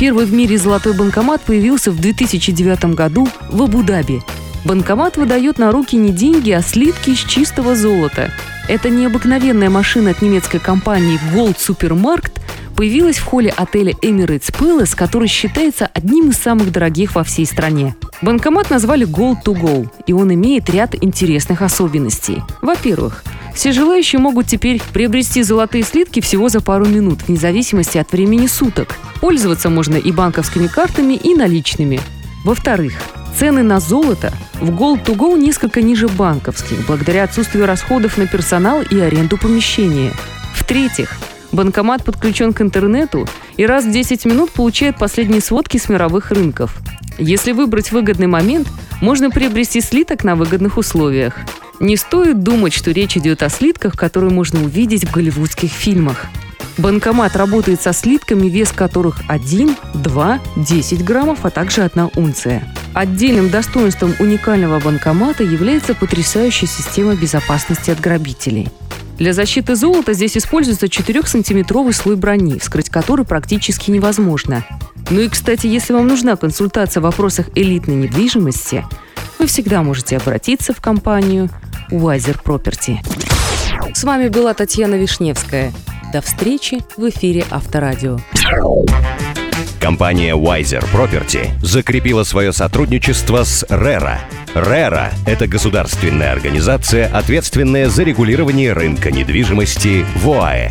Первый в мире золотой банкомат появился в 2009 году в Абу-Даби. Банкомат выдает на руки не деньги, а слитки из чистого золота. Эта необыкновенная машина от немецкой компании Gold Supermarkt появилась в холле отеля Emirates Palace, который считается одним из самых дорогих во всей стране. Банкомат назвали Gold to Go, и он имеет ряд интересных особенностей. Во-первых, все желающие могут теперь приобрести золотые слитки всего за пару минут, вне зависимости от времени суток. Пользоваться можно и банковскими картами, и наличными. Во-вторых, цены на золото в Gold to Go несколько ниже банковских, благодаря отсутствию расходов на персонал и аренду помещения. В-третьих, банкомат подключен к интернету и раз в 10 минут получает последние сводки с мировых рынков. Если выбрать выгодный момент, можно приобрести слиток на выгодных условиях. Не стоит думать, что речь идет о слитках, которые можно увидеть в голливудских фильмах – Банкомат работает со слитками, вес которых 1, 2, 10 граммов, а также 1 унция. Отдельным достоинством уникального банкомата является потрясающая система безопасности от грабителей. Для защиты золота здесь используется 4-сантиметровый слой брони, вскрыть который практически невозможно. Ну и, кстати, если вам нужна консультация в вопросах элитной недвижимости, вы всегда можете обратиться в компанию Wiser Property. С вами была Татьяна Вишневская – до встречи в эфире Авторадио. Компания Wiser Property закрепила свое сотрудничество с RERA. RERA – это государственная организация, ответственная за регулирование рынка недвижимости в ОАЭ.